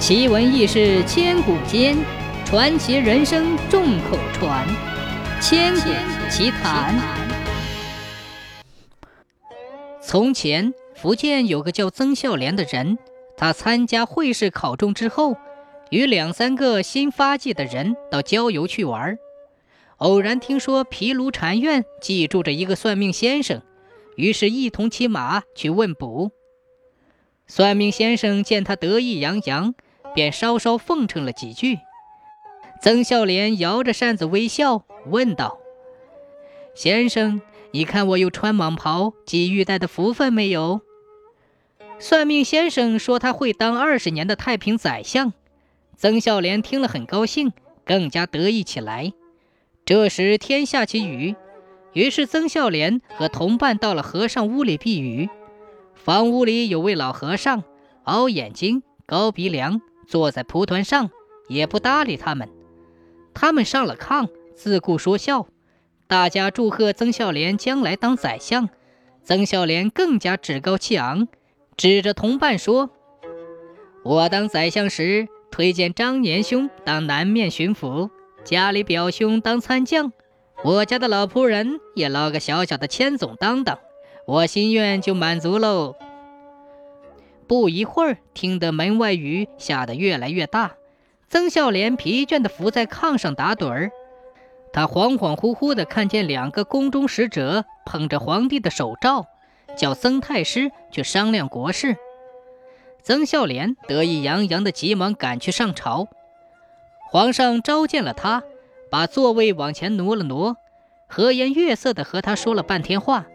奇闻异事千古间，传奇人生众口传。千古奇谈。从前，福建有个叫曾孝廉的人，他参加会试考中之后，与两三个新发迹的人到郊游去玩。偶然听说毗卢禅院寄住着一个算命先生，于是一同骑马去问卜。算命先生见他得意洋洋。便稍稍奉承了几句。曾孝廉摇着扇子微笑，问道：“先生，你看我有穿蟒袍系玉带的福分没有？”算命先生说他会当二十年的太平宰相。曾孝廉听了很高兴，更加得意起来。这时天下起雨，于是曾孝廉和同伴到了和尚屋里避雨。房屋里有位老和尚，凹眼睛，高鼻梁。坐在蒲团上，也不搭理他们。他们上了炕，自顾说笑。大家祝贺曾孝廉将来当宰相。曾孝廉更加趾高气昂，指着同伴说：“我当宰相时，推荐张年兄当南面巡抚，家里表兄当参将，我家的老仆人也捞个小小的千总当当，我心愿就满足喽。”不一会儿，听得门外雨下得越来越大，曾孝廉疲倦地伏在炕上打盹儿。他恍恍惚惚地看见两个宫中使者捧着皇帝的手诏，叫曾太师去商量国事。曾孝廉得意洋洋地急忙赶去上朝。皇上召见了他，把座位往前挪了挪，和颜悦色地和他说了半天话，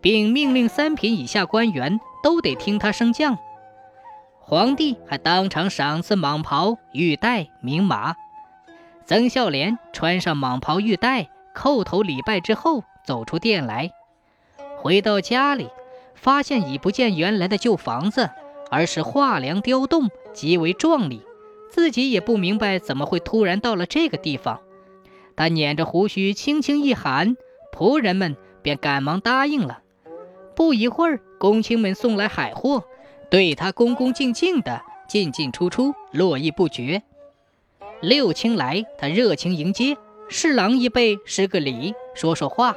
并命令三品以下官员。都得听他升降。皇帝还当场赏赐蟒袍、玉带、名马。曾孝廉穿上蟒袍、玉带，叩头礼拜之后，走出殿来。回到家里，发现已不见原来的旧房子，而是画梁雕栋，极为壮丽。自己也不明白怎么会突然到了这个地方。他捻着胡须，轻轻一喊，仆人们便赶忙答应了。不一会儿，公卿们送来海货，对他恭恭敬敬的，进进出出，络绎不绝。六卿来，他热情迎接；侍郎一辈施个礼，说说话，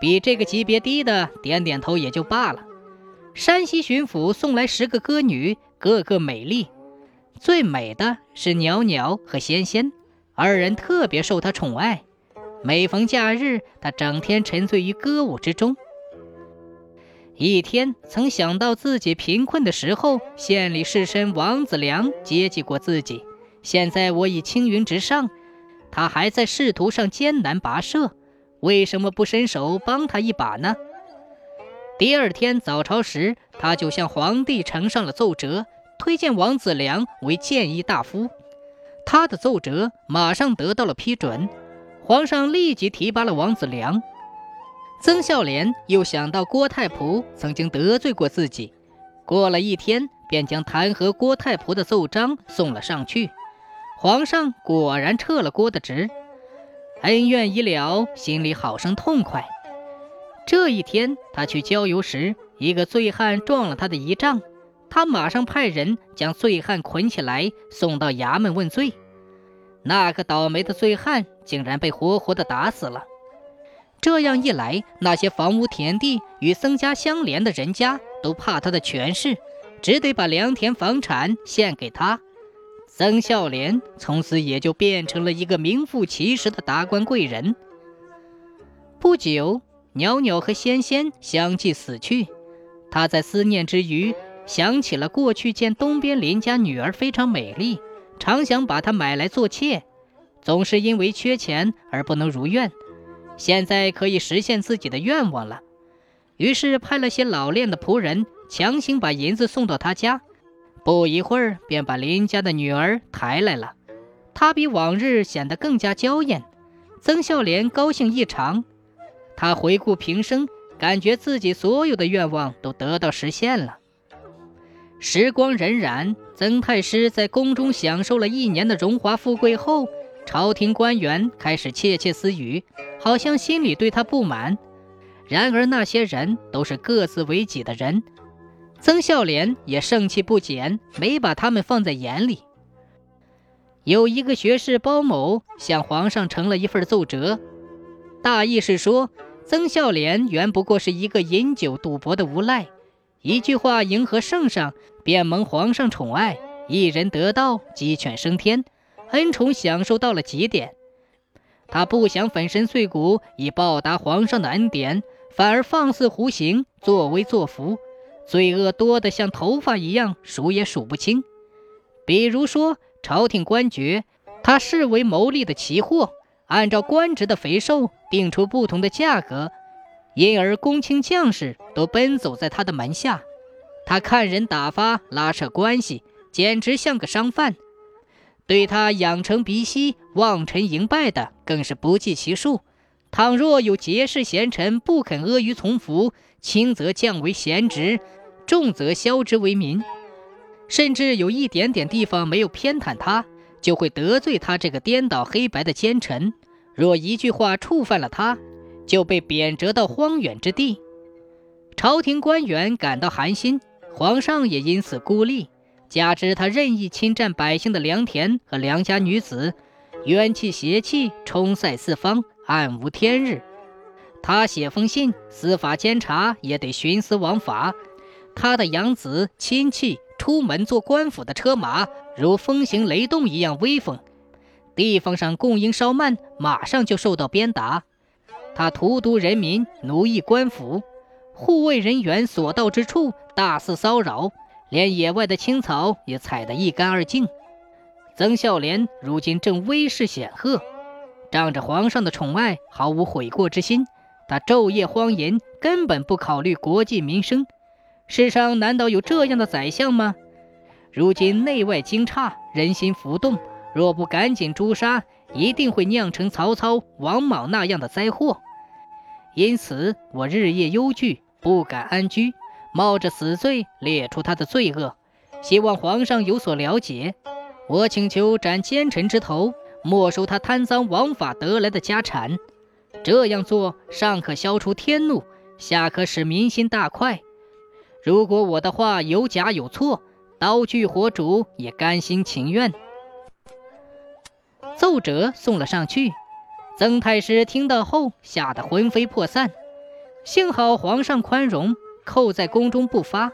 比这个级别低的点点头也就罢了。山西巡抚送来十个歌女，个个美丽，最美的是袅袅和仙仙，二人特别受他宠爱。每逢假日，他整天沉醉于歌舞之中。一天，曾想到自己贫困的时候，县里士绅王子良接济过自己。现在我已青云直上，他还在仕途上艰难跋涉，为什么不伸手帮他一把呢？第二天早朝时，他就向皇帝呈上了奏折，推荐王子良为谏议大夫。他的奏折马上得到了批准，皇上立即提拔了王子良。曾孝廉又想到郭太仆曾经得罪过自己，过了一天，便将弹劾郭太仆的奏章送了上去。皇上果然撤了郭的职，恩怨已了，心里好生痛快。这一天，他去郊游时，一个醉汉撞了他的仪仗，他马上派人将醉汉捆起来，送到衙门问罪。那个倒霉的醉汉竟然被活活的打死了。这样一来，那些房屋田地与曾家相连的人家都怕他的权势，只得把良田房产献给他。曾孝廉从此也就变成了一个名副其实的达官贵人。不久，袅袅和仙仙相继死去，他在思念之余，想起了过去见东边邻家女儿非常美丽，常想把她买来做妾，总是因为缺钱而不能如愿。现在可以实现自己的愿望了，于是派了些老练的仆人，强行把银子送到他家。不一会儿，便把林家的女儿抬来了。她比往日显得更加娇艳。曾孝廉高兴异常，他回顾平生，感觉自己所有的愿望都得到实现了。时光荏苒，曾太师在宫中享受了一年的荣华富贵后。朝廷官员开始窃窃私语，好像心里对他不满。然而那些人都是各自为己的人，曾孝廉也盛气不减，没把他们放在眼里。有一个学士包某向皇上呈了一份奏折，大意是说曾孝廉原不过是一个饮酒赌博的无赖，一句话迎合圣上，便蒙皇上宠爱，一人得道，鸡犬升天，恩宠享受到了极点。他不想粉身碎骨以报答皇上的恩典，反而放肆胡行，作威作福，罪恶多得像头发一样数也数不清。比如说。朝廷官爵，他视为牟利的奇货，按照官职的肥瘦定出不同的价格，因而公卿将士都奔走在他的门下。他看人打发，拉扯关系，简直像个商贩。对他养成鼻息、望尘迎拜的更是不计其数。倘若有节氏贤臣不肯阿谀从服，轻则降为贤职，重则削之为民。甚至有一点点地方没有偏袒他，就会得罪他这个颠倒黑白的奸臣。若一句话触犯了他，就被贬谪到荒远之地。朝廷官员感到寒心，皇上也因此孤立。加之他任意侵占百姓的良田和良家女子，冤气邪气冲塞四方，暗无天日。他写封信，司法监察也得徇私枉法。他的养子亲戚。出门坐官府的车马，如风行雷动一样威风。地方上供应稍慢，马上就受到鞭打。他荼毒人民，奴役官府，护卫人员所到之处大肆骚扰，连野外的青草也采得一干二净。曾孝廉如今正威势显赫，仗着皇上的宠爱，毫无悔过之心。他昼夜荒淫，根本不考虑国计民生。世上难道有这样的宰相吗？如今内外惊诧，人心浮动，若不赶紧诛杀，一定会酿成曹操、王莽那样的灾祸。因此，我日夜忧惧，不敢安居，冒着死罪列出他的罪恶，希望皇上有所了解。我请求斩奸臣之头，没收他贪赃枉法得来的家产。这样做，上可消除天怒，下可使民心大快。如果我的话有假有错，刀具火煮也甘心情愿。奏折送了上去，曾太师听到后吓得魂飞魄散。幸好皇上宽容，扣在宫中不发。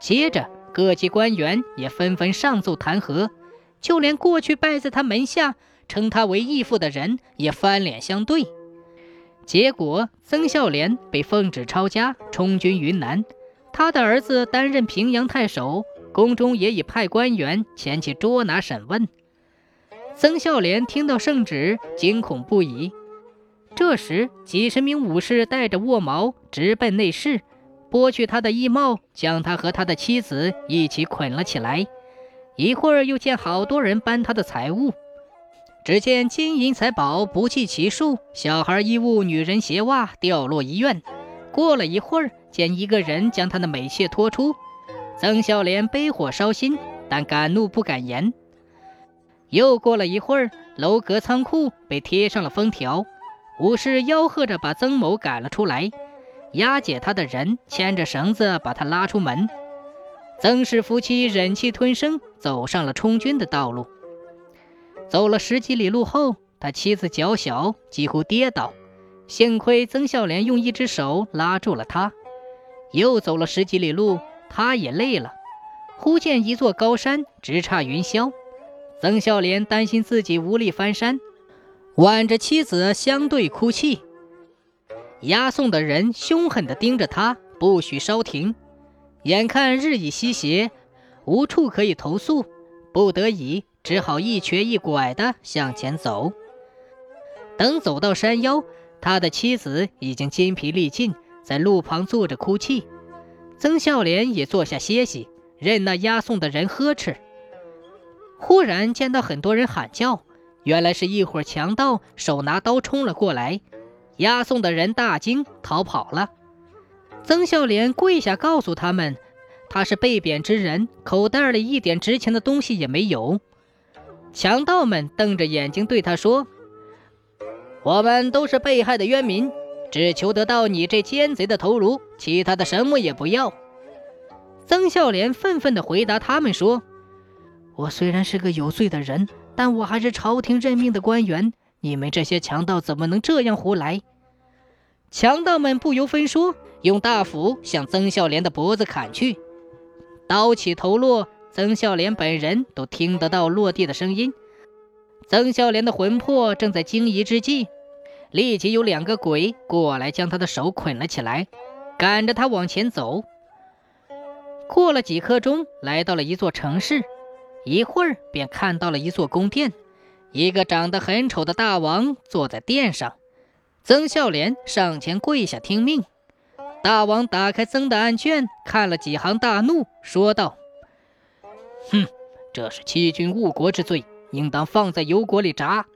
接着，各级官员也纷纷上奏弹劾，就连过去拜在他门下、称他为义父的人也翻脸相对。结果，曾孝廉被奉旨抄家，充军云南。他的儿子担任平阳太守，宫中也已派官员前去捉拿审问。曾孝廉听到圣旨，惊恐不已。这时，几十名武士带着握矛直奔内室，剥去他的衣帽，将他和他的妻子一起捆了起来。一会儿，又见好多人搬他的财物，只见金银财宝不计其数，小孩衣物、女人鞋袜掉落一院。过了一会儿，见一个人将他的美妾拖出，曾孝廉悲火烧心，但敢怒不敢言。又过了一会儿，楼阁仓库被贴上了封条，武士吆喝着把曾某赶了出来，押解他的人牵着绳子把他拉出门。曾氏夫妻忍气吞声，走上了充军的道路。走了十几里路后，他妻子脚小，几乎跌倒。幸亏曾孝廉用一只手拉住了他，又走了十几里路，他也累了。忽见一座高山直插云霄，曾孝廉担心自己无力翻山，挽着妻子相对哭泣。押送的人凶狠地盯着他，不许稍停。眼看日已西斜，无处可以投宿，不得已只好一瘸一拐地向前走。等走到山腰。他的妻子已经筋疲力尽，在路旁坐着哭泣。曾孝廉也坐下歇息，任那押送的人呵斥。忽然见到很多人喊叫，原来是一伙强盗，手拿刀冲了过来。押送的人大惊，逃跑了。曾孝廉跪下告诉他们，他是被贬之人，口袋里一点值钱的东西也没有。强盗们瞪着眼睛对他说。我们都是被害的冤民，只求得到你这奸贼的头颅，其他的什么也不要。曾孝廉愤愤地回答他们说：“我虽然是个有罪的人，但我还是朝廷任命的官员，你们这些强盗怎么能这样胡来？”强盗们不由分说，用大斧向曾孝廉的脖子砍去，刀起头落，曾孝廉本人都听得到落地的声音。曾孝廉的魂魄正在惊疑之际，立即有两个鬼过来将他的手捆了起来，赶着他往前走。过了几刻钟，来到了一座城市，一会儿便看到了一座宫殿，一个长得很丑的大王坐在殿上。曾孝廉上前跪下听命。大王打开曾的案卷，看了几行，大怒，说道：“哼，这是欺君误国之罪，应当放在油锅里炸。”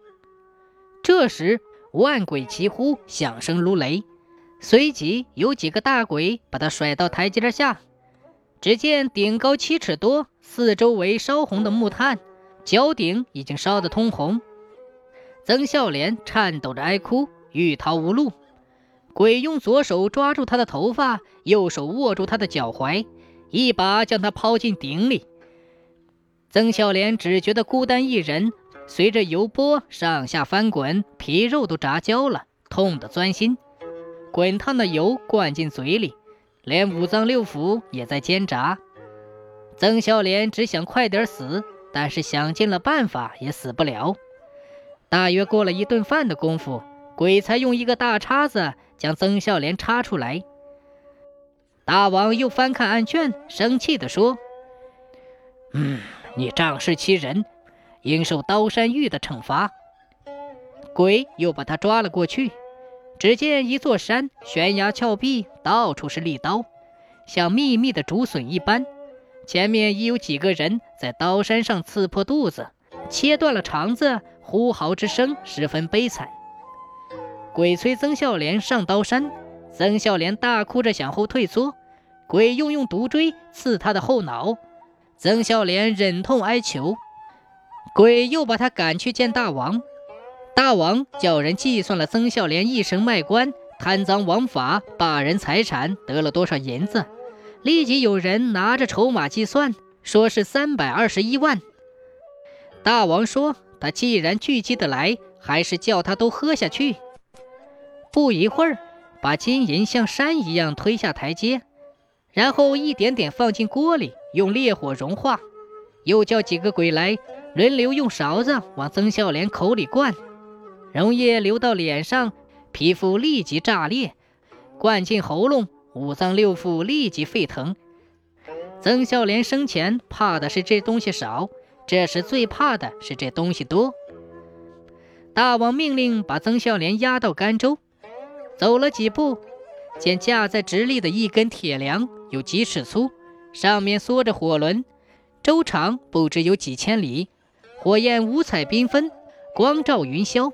这时，万鬼齐呼，响声如雷，随即有几个大鬼把他甩到台阶下。只见顶高七尺多，四周围烧红的木炭，脚顶已经烧得通红。曾孝廉颤抖着哀哭。欲逃无路，鬼用左手抓住他的头发，右手握住他的脚踝，一把将他抛进鼎里。曾孝廉只觉得孤单一人，随着油波上下翻滚，皮肉都炸焦了，痛得钻心。滚烫的油灌进嘴里，连五脏六腑也在煎炸。曾孝廉只想快点死，但是想尽了办法也死不了。大约过了一顿饭的功夫。鬼才用一个大叉子将曾孝廉插出来。大王又翻看案卷，生气地说：“嗯，你仗势欺人，应受刀山狱的惩罚。”鬼又把他抓了过去。只见一座山悬崖峭壁，到处是利刀，像密密的竹笋一般。前面已有几个人在刀山上刺破肚子，切断了肠子，呼嚎之声十分悲惨。鬼催曾孝廉上刀山，曾孝廉大哭着向后退缩，鬼又用毒锥刺他的后脑，曾孝廉忍痛哀求，鬼又把他赶去见大王。大王叫人计算了曾孝廉一生卖官、贪赃枉法、霸人财产得了多少银子，立即有人拿着筹码计算，说是三百二十一万。大王说，他既然聚集得来，还是叫他都喝下去。不一会儿，把金银像山一样推下台阶，然后一点点放进锅里，用烈火融化。又叫几个鬼来，轮流用勺子往曾孝廉口里灌，溶液流到脸上，皮肤立即炸裂；灌进喉咙，五脏六腑立即沸腾。曾孝廉生前怕的是这东西少，这时最怕的是这东西多。大王命令把曾孝廉押到甘州。走了几步，见架在直立的一根铁梁有几尺粗，上面缩着火轮，周长不知有几千里，火焰五彩缤纷，光照云霄。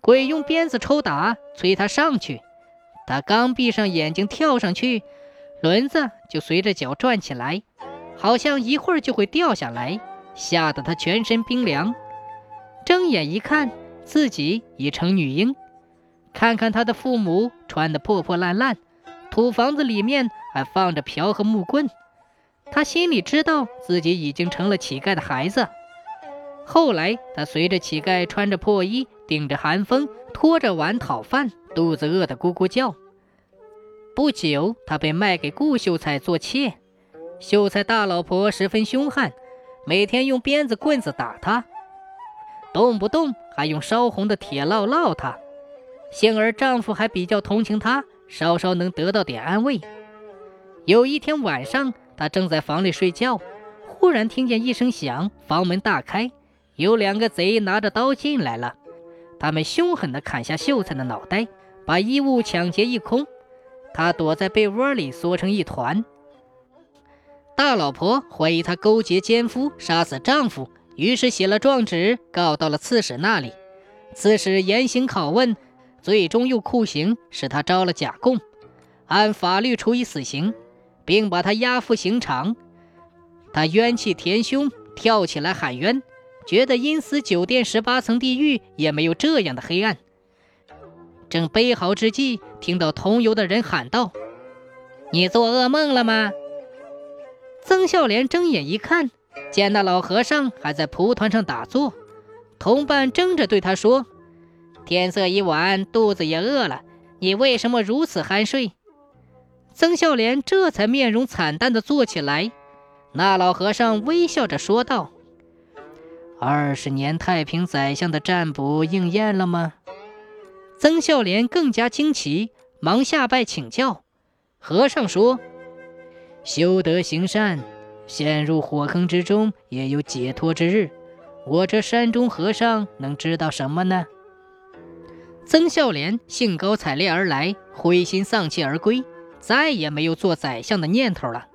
鬼用鞭子抽打，催他上去。他刚闭上眼睛跳上去，轮子就随着脚转起来，好像一会儿就会掉下来，吓得他全身冰凉。睁眼一看，自己已成女婴。看看他的父母穿得破破烂烂，土房子里面还放着瓢和木棍，他心里知道自己已经成了乞丐的孩子。后来，他随着乞丐穿着破衣，顶着寒风，拖着碗讨饭，肚子饿得咕咕叫。不久，他被卖给顾秀才做妾。秀才大老婆十分凶悍，每天用鞭子、棍子打他，动不动还用烧红的铁烙烙他。幸而丈夫还比较同情她，稍稍能得到点安慰。有一天晚上，她正在房里睡觉，忽然听见一声响，房门大开，有两个贼拿着刀进来了。他们凶狠地砍下秀才的脑袋，把衣物抢劫一空。他躲在被窝里缩成一团。大老婆怀疑他勾结奸夫，杀死丈夫，于是写了状纸，告到了刺史那里。刺史严刑拷问。最终用酷刑使他招了假供，按法律处以死刑，并把他押赴刑场。他冤气填胸，跳起来喊冤，觉得阴司酒店十八层地狱也没有这样的黑暗。正悲嚎之际，听到同游的人喊道：“你做噩梦了吗？”曾孝廉睁眼一看，见那老和尚还在蒲团上打坐，同伴争着对他说：“天色已晚，肚子也饿了，你为什么如此酣睡？”曾孝廉这才面容惨淡地坐起来。那老和尚微笑着说道：“二十年太平宰相的占卜应验了吗？”曾孝廉更加惊奇，忙下拜请教。和尚说：“修德行善，陷入火坑之中也有解脱之日。我这山中和尚能知道什么呢？”曾孝廉兴高采烈而来，灰心丧气而归，再也没有做宰相的念头了。